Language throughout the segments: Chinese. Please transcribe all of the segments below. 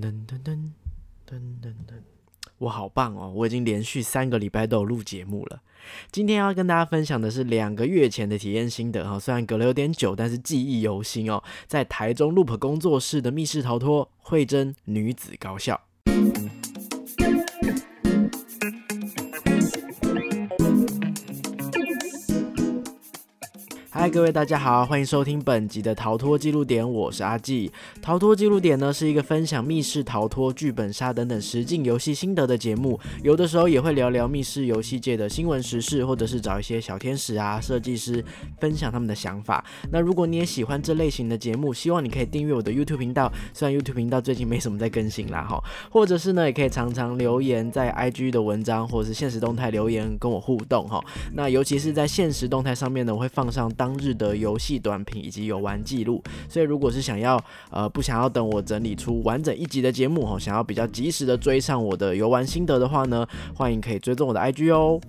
噔噔噔噔噔噔，我好棒哦！我已经连续三个礼拜都有录节目了。今天要跟大家分享的是两个月前的体验心得哈，虽然隔了有点久，但是记忆犹新哦。在台中 Loop 工作室的密室逃脱，慧珍女子高校。嗨，各位大家好，欢迎收听本集的逃脱记录点，我是阿纪。逃脱记录点呢是一个分享密室逃脱、剧本杀等等实境游戏心得的节目，有的时候也会聊聊密室游戏界的新闻时事，或者是找一些小天使啊、设计师分享他们的想法。那如果你也喜欢这类型的节目，希望你可以订阅我的 YouTube 频道，虽然 YouTube 频道最近没什么在更新啦哈，或者是呢也可以常常留言在 IG 的文章或者是现实动态留言跟我互动哈。那尤其是在现实动态上面呢，我会放上当日的游戏短评以及游玩记录，所以如果是想要呃不想要等我整理出完整一集的节目哦，想要比较及时的追上我的游玩心得的话呢，欢迎可以追踪我的 IG 哦。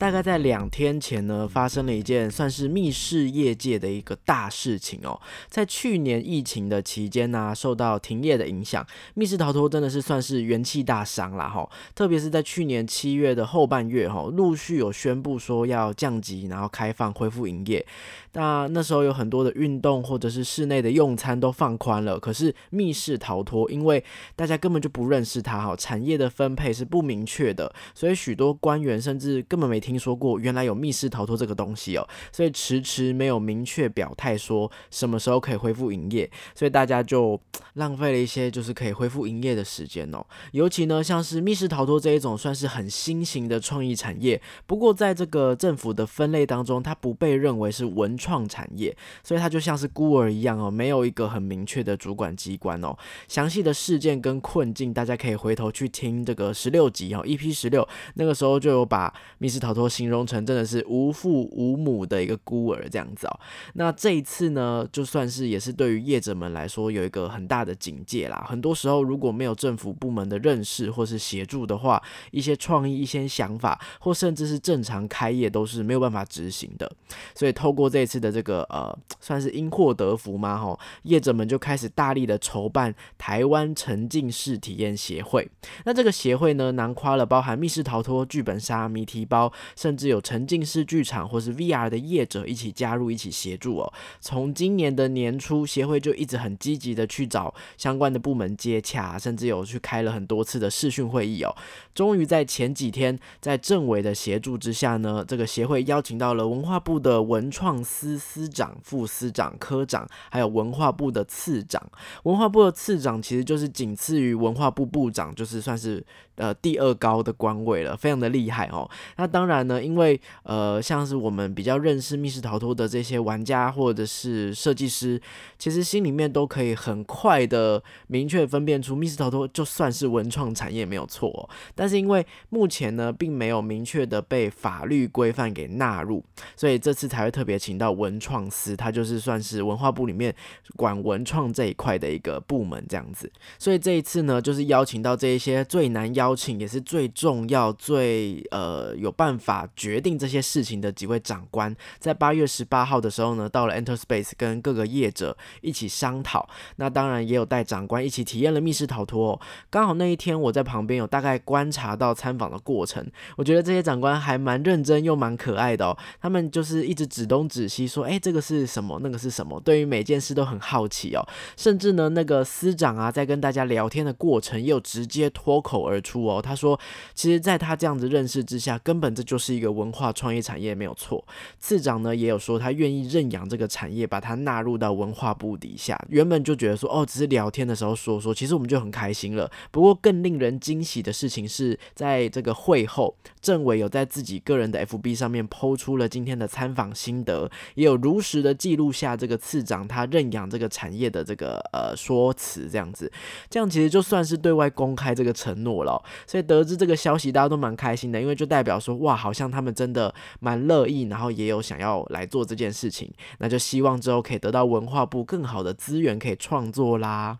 大概在两天前呢，发生了一件算是密室业界的一个大事情哦。在去年疫情的期间呢，受到停业的影响，密室逃脱真的是算是元气大伤啦哈。特别是在去年七月的后半月哈，陆续有宣布说要降级，然后开放恢复营业。那那时候有很多的运动或者是室内的用餐都放宽了，可是密室逃脱因为大家根本就不认识它哈，产业的分配是不明确的，所以许多官员甚至根本没听听说过原来有密室逃脱这个东西哦，所以迟迟没有明确表态说什么时候可以恢复营业，所以大家就浪费了一些就是可以恢复营业的时间哦。尤其呢，像是密室逃脱这一种算是很新型的创意产业，不过在这个政府的分类当中，它不被认为是文。创产业，所以它就像是孤儿一样哦，没有一个很明确的主管机关哦。详细的事件跟困境，大家可以回头去听这个十六集哦，EP 十六，那个时候就有把密室逃脱说形容成真的是无父无母的一个孤儿这样子哦。那这一次呢，就算是也是对于业者们来说有一个很大的警戒啦。很多时候如果没有政府部门的认识或是协助的话，一些创意、一些想法，或甚至是正常开业都是没有办法执行的。所以透过这。次的这个呃，算是因祸得福嘛，吼，业者们就开始大力的筹办台湾沉浸式体验协会。那这个协会呢，囊括了包含密室逃脱、剧本杀、谜题包，甚至有沉浸式剧场或是 VR 的业者一起加入，一起协助哦。从今年的年初，协会就一直很积极的去找相关的部门接洽，甚至有去开了很多次的视讯会议哦。终于在前几天，在政委的协助之下呢，这个协会邀请到了文化部的文创。司司长、副司长、科长，还有文化部的次长。文化部的次长其实就是仅次于文化部部长，就是算是。呃，第二高的官位了，非常的厉害哦。那当然然呢，因为呃，像是我们比较认识密室逃脱的这些玩家或者是设计师，其实心里面都可以很快的明确分辨出密室逃脱就算是文创产业没有错。但是因为目前呢，并没有明确的被法律规范给纳入，所以这次才会特别请到文创司，它就是算是文化部里面管文创这一块的一个部门这样子。所以这一次呢，就是邀请到这一些最难。邀请也是最重要、最呃有办法决定这些事情的几位长官，在八月十八号的时候呢，到了 Enter Space 跟各个业者一起商讨。那当然也有带长官一起体验了密室逃脱。哦刚好那一天我在旁边有大概观察到参访的过程，我觉得这些长官还蛮认真又蛮可爱的哦。他们就是一直指东指西说：“哎，这个是什么？那个是什么？”对于每件事都很好奇哦。甚至呢，那个司长啊，在跟大家聊天的过程，又直接脱口而出。哦，他说，其实，在他这样子认识之下，根本这就是一个文化创业产业，没有错。次长呢，也有说他愿意认养这个产业，把它纳入到文化部底下。原本就觉得说，哦，只是聊天的时候说说，其实我们就很开心了。不过，更令人惊喜的事情是在这个会后，政委有在自己个人的 FB 上面抛出了今天的参访心得，也有如实的记录下这个次长他认养这个产业的这个呃说辞，这样子，这样其实就算是对外公开这个承诺了。所以得知这个消息，大家都蛮开心的，因为就代表说，哇，好像他们真的蛮乐意，然后也有想要来做这件事情，那就希望之后可以得到文化部更好的资源，可以创作啦。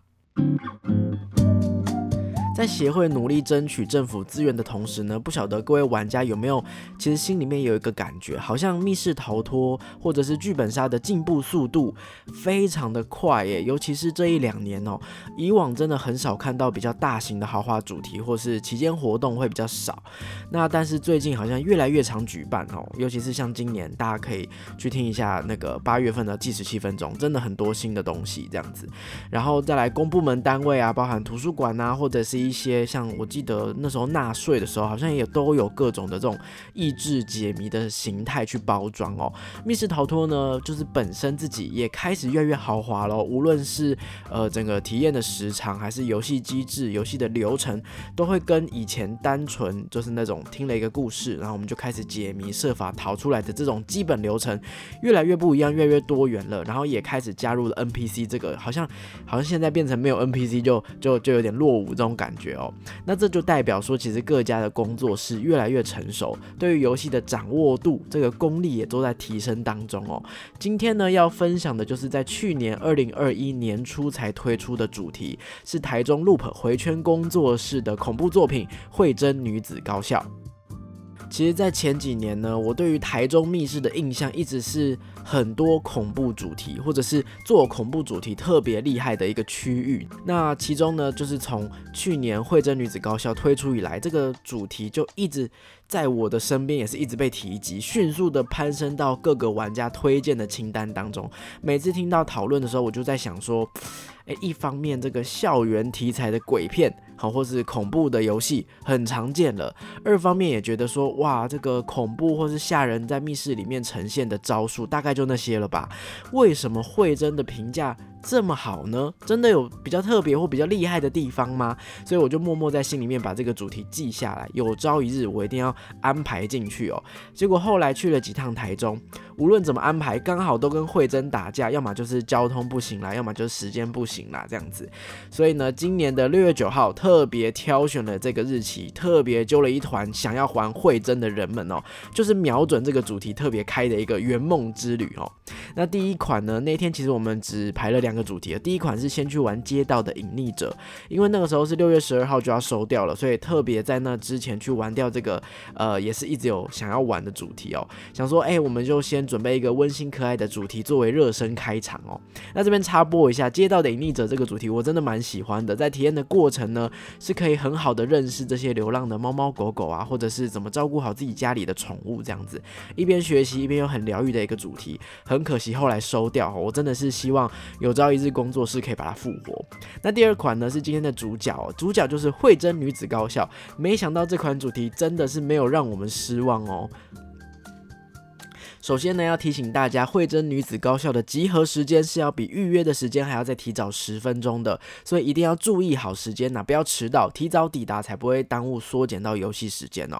在协会努力争取政府资源的同时呢，不晓得各位玩家有没有，其实心里面有一个感觉，好像密室逃脱或者是剧本杀的进步速度非常的快耶，尤其是这一两年哦，以往真的很少看到比较大型的豪华主题或是期间活动会比较少，那但是最近好像越来越常举办哦，尤其是像今年，大家可以去听一下那个八月份的计时七分钟，真的很多新的东西这样子，然后再来公部门单位啊，包含图书馆啊，或者是一些像我记得那时候纳税的时候，好像也都有各种的这种益智解谜的形态去包装哦。密室逃脱呢，就是本身自己也开始越来越豪华了，无论是呃整个体验的时长，还是游戏机制、游戏的流程，都会跟以前单纯就是那种听了一个故事，然后我们就开始解谜、设法逃出来的这种基本流程，越来越不一样，越来越多元了。然后也开始加入了 NPC 这个，好像好像现在变成没有 NPC 就就就有点落伍这种感感觉哦。那这就代表说，其实各家的工作室越来越成熟，对于游戏的掌握度、这个功力也都在提升当中哦。今天呢，要分享的就是在去年二零二一年初才推出的主题，是台中 Loop 回圈工作室的恐怖作品《慧珍女子高校》。其实，在前几年呢，我对于台中密室的印象一直是很多恐怖主题，或者是做恐怖主题特别厉害的一个区域。那其中呢，就是从去年慧珍女子高校推出以来，这个主题就一直在我的身边，也是一直被提及，迅速的攀升到各个玩家推荐的清单当中。每次听到讨论的时候，我就在想说，诶，一方面这个校园题材的鬼片。好，或是恐怖的游戏很常见了。二方面也觉得说，哇，这个恐怖或是吓人在密室里面呈现的招数，大概就那些了吧？为什么慧珍的评价？这么好呢？真的有比较特别或比较厉害的地方吗？所以我就默默在心里面把这个主题记下来，有朝一日我一定要安排进去哦。结果后来去了几趟台中，无论怎么安排，刚好都跟慧珍打架，要么就是交通不行啦，要么就是时间不行啦，这样子。所以呢，今年的六月九号特别挑选了这个日期，特别揪了一团想要还慧珍的人们哦，就是瞄准这个主题特别开的一个圆梦之旅哦。那第一款呢，那天其实我们只排了两。两个主题第一款是先去玩街道的隐匿者，因为那个时候是六月十二号就要收掉了，所以特别在那之前去玩掉这个，呃，也是一直有想要玩的主题哦。想说，哎，我们就先准备一个温馨可爱的主题作为热身开场哦。那这边插播一下，街道的隐匿者这个主题我真的蛮喜欢的，在体验的过程呢，是可以很好的认识这些流浪的猫猫狗狗啊，或者是怎么照顾好自己家里的宠物这样子，一边学习一边又很疗愈的一个主题。很可惜后来收掉，我真的是希望有。到一日工作室可以把它复活。那第二款呢是今天的主角，主角就是慧珍女子高校。没想到这款主题真的是没有让我们失望哦。首先呢，要提醒大家，慧珍女子高校的集合时间是要比预约的时间还要再提早十分钟的，所以一定要注意好时间呐，不要迟到，提早抵达才不会耽误缩减到游戏时间哦。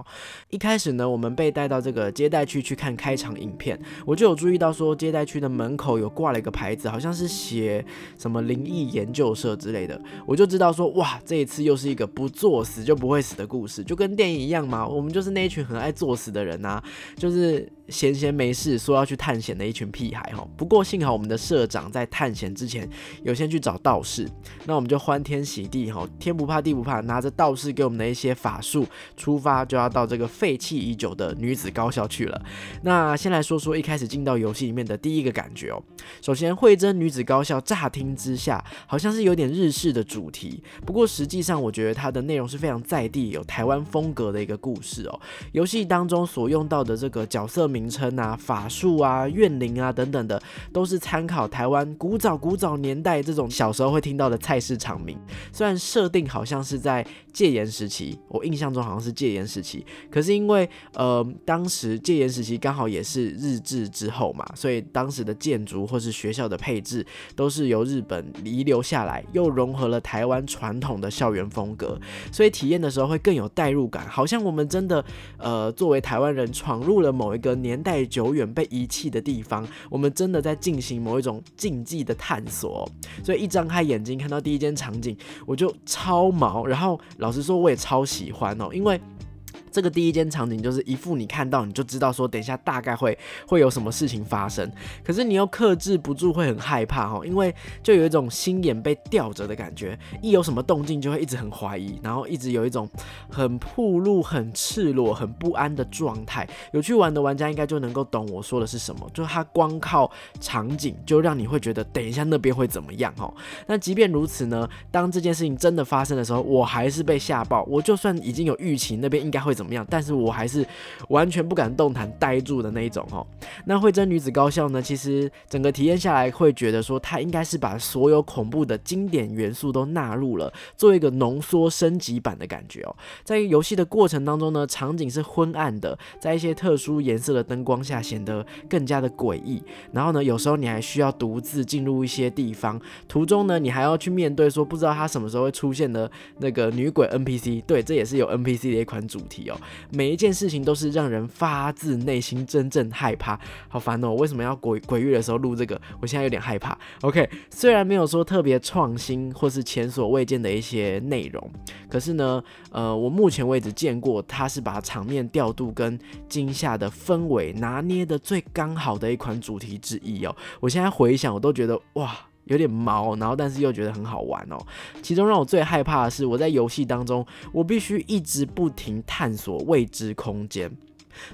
一开始呢，我们被带到这个接待区去看开场影片，我就有注意到说，接待区的门口有挂了一个牌子，好像是写什么灵异研究社之类的，我就知道说，哇，这一次又是一个不作死就不会死的故事，就跟电影一样嘛，我们就是那一群很爱作死的人呐，就是。闲闲没事说要去探险的一群屁孩哈，不过幸好我们的社长在探险之前有先去找道士，那我们就欢天喜地哈，天不怕地不怕，拿着道士给我们的一些法术，出发就要到这个废弃已久的女子高校去了。那先来说说一开始进到游戏里面的第一个感觉哦。首先，慧珍女子高校乍听之下好像是有点日式的主题，不过实际上我觉得它的内容是非常在地有台湾风格的一个故事哦。游戏当中所用到的这个角色名。名称啊，法术啊，怨灵啊，等等的，都是参考台湾古早古早年代这种小时候会听到的菜市场名。虽然设定好像是在戒严时期，我印象中好像是戒严时期，可是因为呃，当时戒严时期刚好也是日治之后嘛，所以当时的建筑或是学校的配置都是由日本遗留下来，又融合了台湾传统的校园风格，所以体验的时候会更有代入感，好像我们真的呃，作为台湾人闯 入了某一个年。年代久远被遗弃的地方，我们真的在进行某一种禁忌的探索。所以一张开眼睛看到第一间场景，我就超毛。然后老实说，我也超喜欢哦，因为。这个第一间场景就是一副你看到你就知道说等一下大概会会有什么事情发生，可是你又克制不住会很害怕哈，因为就有一种心眼被吊着的感觉，一有什么动静就会一直很怀疑，然后一直有一种很暴露、很赤裸、很不安的状态。有去玩的玩家应该就能够懂我说的是什么，就他光靠场景就让你会觉得等一下那边会怎么样哈。那即便如此呢，当这件事情真的发生的时候，我还是被吓爆。我就算已经有预期那边应该会。怎怎么样？但是我还是完全不敢动弹、呆住的那一种哦。那慧珍女子高校呢？其实整个体验下来，会觉得说它应该是把所有恐怖的经典元素都纳入了，做一个浓缩升级版的感觉哦。在游戏的过程当中呢，场景是昏暗的，在一些特殊颜色的灯光下，显得更加的诡异。然后呢，有时候你还需要独自进入一些地方，途中呢，你还要去面对说不知道它什么时候会出现的那个女鬼 NPC。对，这也是有 NPC 的一款主题。每一件事情都是让人发自内心真正害怕，好烦哦！为什么要鬼鬼域的时候录这个？我现在有点害怕。OK，虽然没有说特别创新或是前所未见的一些内容，可是呢，呃，我目前为止见过它是把场面调度跟惊吓的氛围拿捏的最刚好的一款主题之一哦。我现在回想，我都觉得哇。有点毛，然后但是又觉得很好玩哦。其中让我最害怕的是，我在游戏当中，我必须一直不停探索未知空间。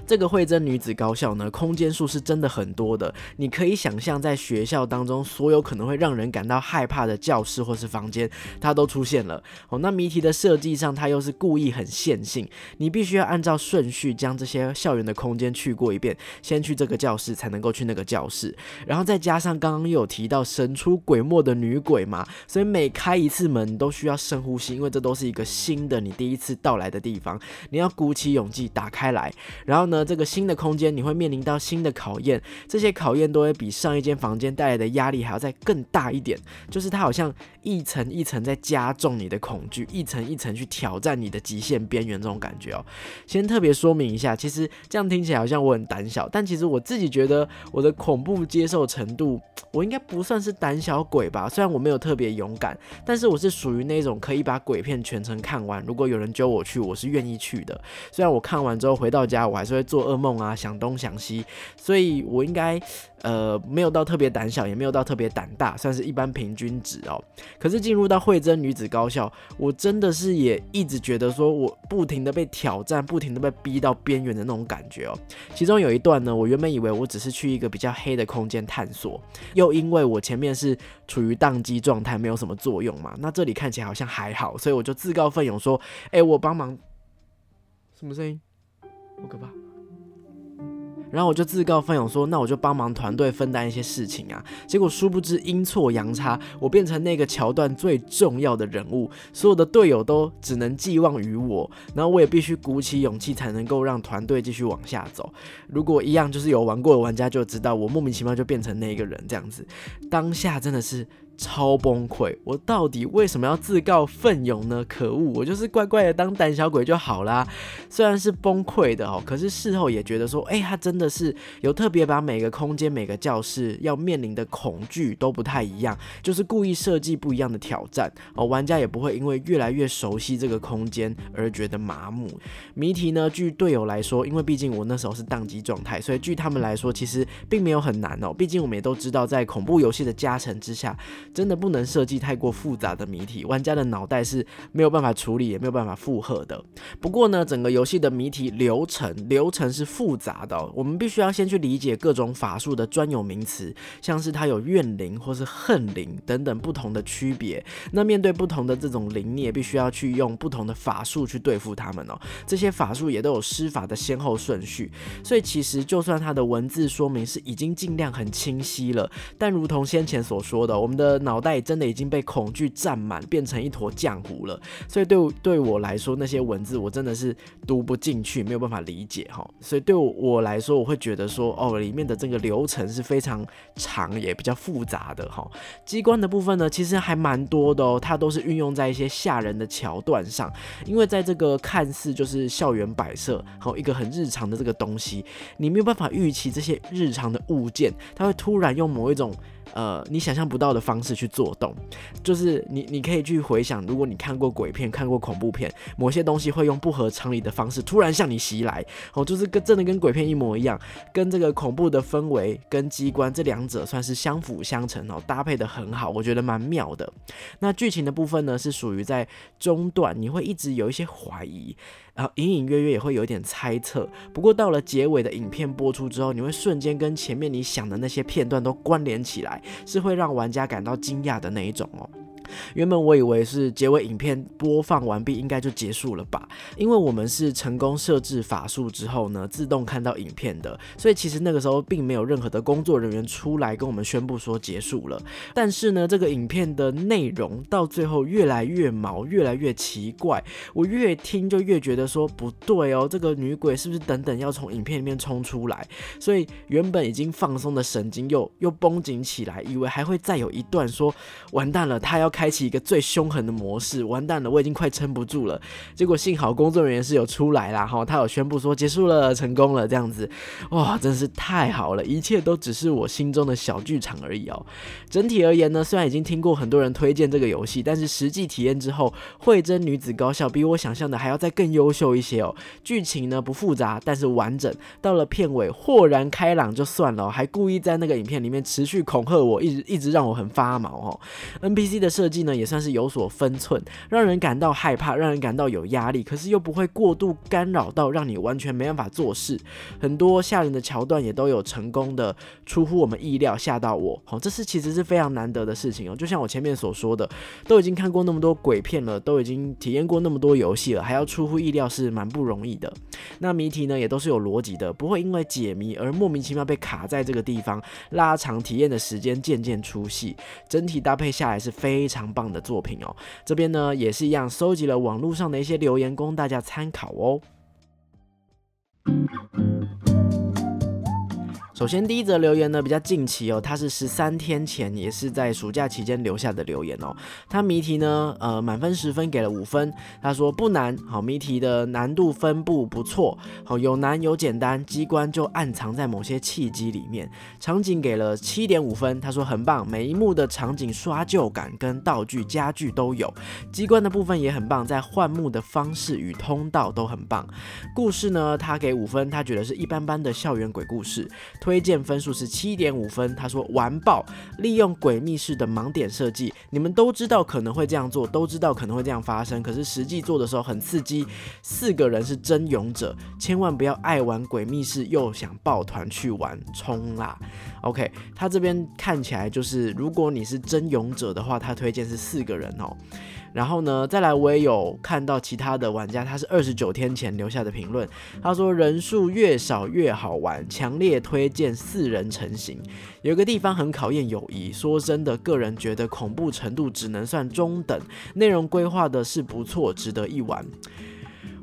这个惠珍女子高校呢，空间数是真的很多的。你可以想象，在学校当中，所有可能会让人感到害怕的教室或是房间，它都出现了。哦，那谜题的设计上，它又是故意很线性，你必须要按照顺序将这些校园的空间去过一遍，先去这个教室，才能够去那个教室。然后再加上刚刚有提到神出鬼没的女鬼嘛，所以每开一次门，都需要深呼吸，因为这都是一个新的你第一次到来的地方，你要鼓起勇气打开来，然后呢，这个新的空间你会面临到新的考验，这些考验都会比上一间房间带来的压力还要再更大一点，就是它好像一层一层在加重你的恐惧，一层一层去挑战你的极限边缘这种感觉哦。先特别说明一下，其实这样听起来好像我很胆小，但其实我自己觉得我的恐怖接受程度，我应该不算是胆小鬼吧。虽然我没有特别勇敢，但是我是属于那种可以把鬼片全程看完，如果有人揪我去，我是愿意去的。虽然我看完之后回到家，我还是会做噩梦啊，想东想西，所以我应该呃没有到特别胆小，也没有到特别胆大，算是一般平均值哦。可是进入到惠珍女子高校，我真的是也一直觉得说我不停的被挑战，不停的被逼到边缘的那种感觉哦。其中有一段呢，我原本以为我只是去一个比较黑的空间探索，又因为我前面是处于宕机状态，没有什么作用嘛，那这里看起来好像还好，所以我就自告奋勇说，哎，我帮忙，什么声音？好可怕！然后我就自告奋勇说，那我就帮忙团队分担一些事情啊。结果殊不知阴错阳差，我变成那个桥段最重要的人物，所有的队友都只能寄望于我，然后我也必须鼓起勇气才能够让团队继续往下走。如果一样，就是有玩过的玩家就知道，我莫名其妙就变成那个人这样子，当下真的是。超崩溃！我到底为什么要自告奋勇呢？可恶！我就是乖乖的当胆小鬼就好啦。虽然是崩溃的哦，可是事后也觉得说，哎，他真的是有特别把每个空间、每个教室要面临的恐惧都不太一样，就是故意设计不一样的挑战哦。玩家也不会因为越来越熟悉这个空间而觉得麻木。谜题呢，据队友来说，因为毕竟我那时候是宕机状态，所以据他们来说，其实并没有很难哦。毕竟我们也都知道，在恐怖游戏的加成之下。真的不能设计太过复杂的谜题，玩家的脑袋是没有办法处理，也没有办法负荷的。不过呢，整个游戏的谜题流程流程是复杂的，我们必须要先去理解各种法术的专有名词，像是它有怨灵或是恨灵等等不同的区别。那面对不同的这种灵，你也必须要去用不同的法术去对付他们哦。这些法术也都有施法的先后顺序，所以其实就算它的文字说明是已经尽量很清晰了，但如同先前所说的，我们的脑袋真的已经被恐惧占满，变成一坨浆糊了。所以对对我来说，那些文字我真的是读不进去，没有办法理解哈。所以对我来说，我会觉得说，哦，里面的这个流程是非常长，也比较复杂的哈。机关的部分呢，其实还蛮多的哦，它都是运用在一些吓人的桥段上。因为在这个看似就是校园摆设，好一个很日常的这个东西，你没有办法预期这些日常的物件，它会突然用某一种。呃你想象不到的方式去做动，就是你你可以去回想，如果你看过鬼片、看过恐怖片，某些东西会用不合常理的方式突然向你袭来，哦，就是跟真的跟鬼片一模一样，跟这个恐怖的氛围跟机关这两者算是相辅相成哦，搭配的很好，我觉得蛮妙的。那剧情的部分呢，是属于在中段，你会一直有一些怀疑。然后隐隐约约也会有一点猜测，不过到了结尾的影片播出之后，你会瞬间跟前面你想的那些片段都关联起来，是会让玩家感到惊讶的那一种哦。原本我以为是结尾影片播放完毕，应该就结束了吧？因为我们是成功设置法术之后呢，自动看到影片的，所以其实那个时候并没有任何的工作人员出来跟我们宣布说结束了。但是呢，这个影片的内容到最后越来越毛，越来越奇怪，我越听就越觉得说不对哦，这个女鬼是不是等等要从影片里面冲出来？所以原本已经放松的神经又又绷紧起来，以为还会再有一段说完蛋了，他要。开启一个最凶狠的模式，完蛋了，我已经快撑不住了。结果幸好工作人员是有出来啦，哈，他有宣布说结束了，成功了，这样子，哇，真是太好了，一切都只是我心中的小剧场而已哦。整体而言呢，虽然已经听过很多人推荐这个游戏，但是实际体验之后，慧真女子高校比我想象的还要再更优秀一些哦。剧情呢不复杂，但是完整，到了片尾豁然开朗就算了，还故意在那个影片里面持续恐吓我，一直一直让我很发毛哦。NPC 的设计呢也算是有所分寸，让人感到害怕，让人感到有压力，可是又不会过度干扰到让你完全没办法做事。很多吓人的桥段也都有成功的出乎我们意料，吓到我。好，这是其实是非常难得的事情哦。就像我前面所说的，都已经看过那么多鬼片了，都已经体验过那么多游戏了，还要出乎意料是蛮不容易的。那谜题呢也都是有逻辑的，不会因为解谜而莫名其妙被卡在这个地方，拉长体验的时间，渐渐出戏。整体搭配下来是非常。非常棒的作品哦，这边呢也是一样，收集了网络上的一些留言供大家参考哦。首先，第一则留言呢比较近期哦，它是十三天前，也是在暑假期间留下的留言哦。他谜题呢，呃，满分十分给了五分。他说不难，好，谜题的难度分布不错，好，有难有简单，机关就暗藏在某些契机里面。场景给了七点五分，他说很棒，每一幕的场景刷旧感跟道具家具都有，机关的部分也很棒，在换幕的方式与通道都很棒。故事呢，他给五分，他觉得是一般般的校园鬼故事。推荐分数是七点五分，他说完爆，利用诡秘式的盲点设计，你们都知道可能会这样做，都知道可能会这样发生，可是实际做的时候很刺激。四个人是真勇者，千万不要爱玩诡秘式又想抱团去玩，冲啦！OK，他这边看起来就是，如果你是真勇者的话，他推荐是四个人哦。然后呢，再来我也有看到其他的玩家，他是二十九天前留下的评论，他说人数越少越好玩，强烈推荐四人成型。有个地方很考验友谊，说真的，个人觉得恐怖程度只能算中等，内容规划的是不错，值得一玩。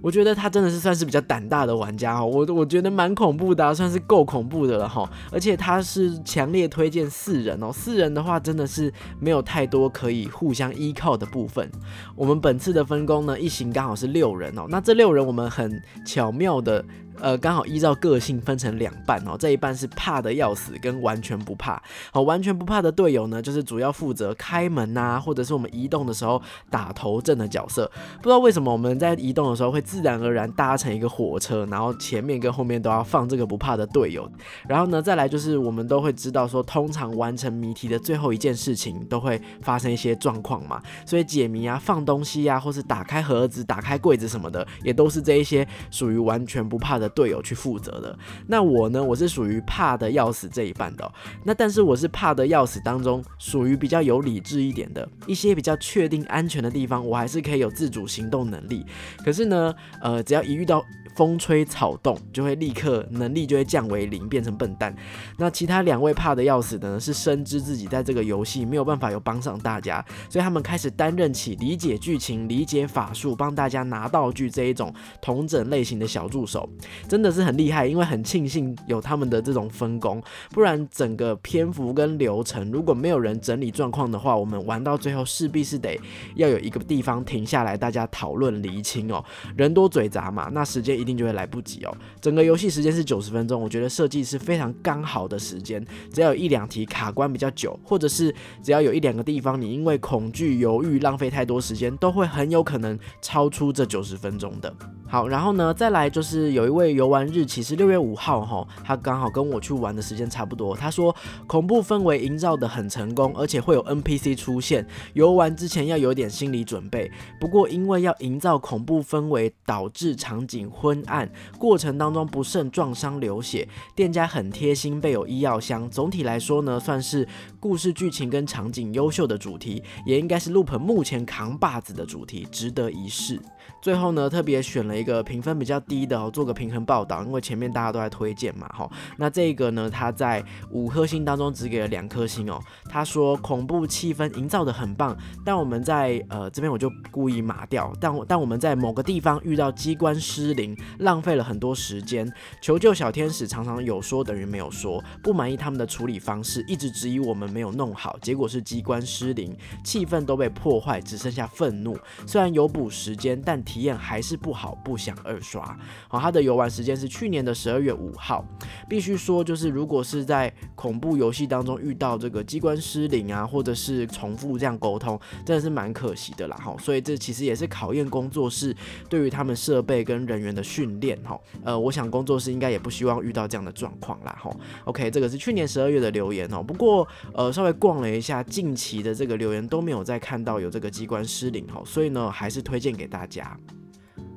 我觉得他真的是算是比较胆大的玩家哈，我我觉得蛮恐怖的，算是够恐怖的了哈。而且他是强烈推荐四人哦，四人的话真的是没有太多可以互相依靠的部分。我们本次的分工呢，一行刚好是六人哦，那这六人我们很巧妙的。呃，刚好依照个性分成两半哦，这一半是怕的要死跟完全不怕。好，完全不怕的队友呢，就是主要负责开门呐，或者是我们移动的时候打头阵的角色。不知道为什么我们在移动的时候会自然而然搭成一个火车，然后前面跟后面都要放这个不怕的队友。然后呢，再来就是我们都会知道说，通常完成谜题的最后一件事情都会发生一些状况嘛，所以解谜啊、放东西啊，或是打开盒子、打开柜子什么的，也都是这一些属于完全不怕的。队友去负责的，那我呢？我是属于怕的要死这一半的。那但是我是怕的要死当中，属于比较有理智一点的，一些比较确定安全的地方，我还是可以有自主行动能力。可是呢，呃，只要一遇到。风吹草动就会立刻能力就会降为零，变成笨蛋。那其他两位怕的要死的呢，是深知自己在这个游戏没有办法有帮上大家，所以他们开始担任起理解剧情、理解法术、帮大家拿道具这一种同整类型的小助手。真的是很厉害，因为很庆幸有他们的这种分工，不然整个篇幅跟流程如果没有人整理状况的话，我们玩到最后势必是得要有一个地方停下来，大家讨论厘清哦。人多嘴杂嘛，那时间一定就会来不及哦。整个游戏时间是九十分钟，我觉得设计是非常刚好的时间，只要有一两题卡关比较久，或者是只要有一两个地方你因为恐惧犹豫浪费太多时间，都会很有可能超出这九十分钟的。好，然后呢，再来就是有一位游玩日期是六月五号哈，他刚好跟我去玩的时间差不多。他说恐怖氛围营造的很成功，而且会有 NPC 出现，游玩之前要有点心理准备。不过因为要营造恐怖氛围，导致场景昏昏暗，过程当中不慎撞伤流血，店家很贴心备有医药箱。总体来说呢，算是故事剧情跟场景优秀的主题，也应该是 Loop 目前扛把子的主题，值得一试。最后呢，特别选了一个评分比较低的哦，做个平衡报道，因为前面大家都在推荐嘛，哈。那这个呢，他在五颗星当中只给了两颗星哦。他说恐怖气氛营造的很棒，但我们在呃这边我就故意码掉，但但我们在某个地方遇到机关失灵，浪费了很多时间。求救小天使常常有说等于没有说，不满意他们的处理方式，一直质疑我们没有弄好，结果是机关失灵，气氛都被破坏，只剩下愤怒。虽然有补时间，但。体验还是不好，不想二刷。好，它的游玩时间是去年的十二月五号。必须说，就是如果是在恐怖游戏当中遇到这个机关失灵啊，或者是重复这样沟通，真的是蛮可惜的啦。哈，所以这其实也是考验工作室对于他们设备跟人员的训练。哈，呃，我想工作室应该也不希望遇到这样的状况啦。哈，OK，这个是去年十二月的留言哦。不过，呃，稍微逛了一下近期的这个留言，都没有再看到有这个机关失灵。哈，所以呢，还是推荐给大家。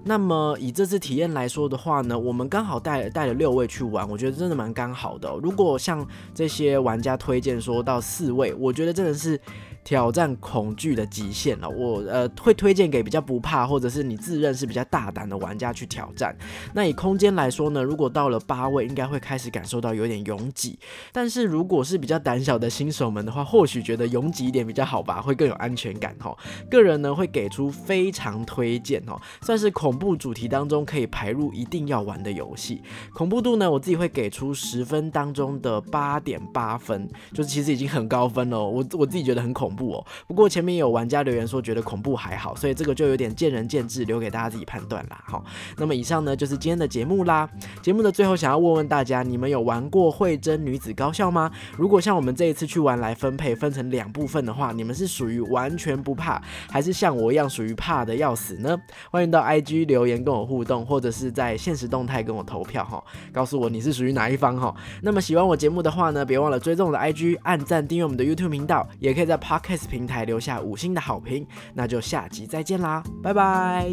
那么以这次体验来说的话呢，我们刚好带带了六位去玩，我觉得真的蛮刚好的。如果像这些玩家推荐说到四位，我觉得真的是。挑战恐惧的极限了，我呃会推荐给比较不怕或者是你自认是比较大胆的玩家去挑战。那以空间来说呢，如果到了八位，应该会开始感受到有点拥挤。但是如果是比较胆小的新手们的话，或许觉得拥挤一点比较好吧，会更有安全感哈。个人呢会给出非常推荐哦，算是恐怖主题当中可以排入一定要玩的游戏。恐怖度呢，我自己会给出十分当中的八点八分，就是其实已经很高分了。我我自己觉得很恐。恐怖哦，不过前面有玩家留言说觉得恐怖还好，所以这个就有点见仁见智，留给大家自己判断啦。好，那么以上呢就是今天的节目啦。节目的最后想要问问大家，你们有玩过慧真女子高校吗？如果像我们这一次去玩来分配分成两部分的话，你们是属于完全不怕，还是像我一样属于怕的要死呢？欢迎到 IG 留言跟我互动，或者是在现实动态跟我投票哈，告诉我你是属于哪一方哈。那么喜欢我节目的话呢，别忘了追踪我的 IG，按赞订阅我们的 YouTube 频道，也可以在趴。Case 平台留下五星的好评，那就下集再见啦，拜拜。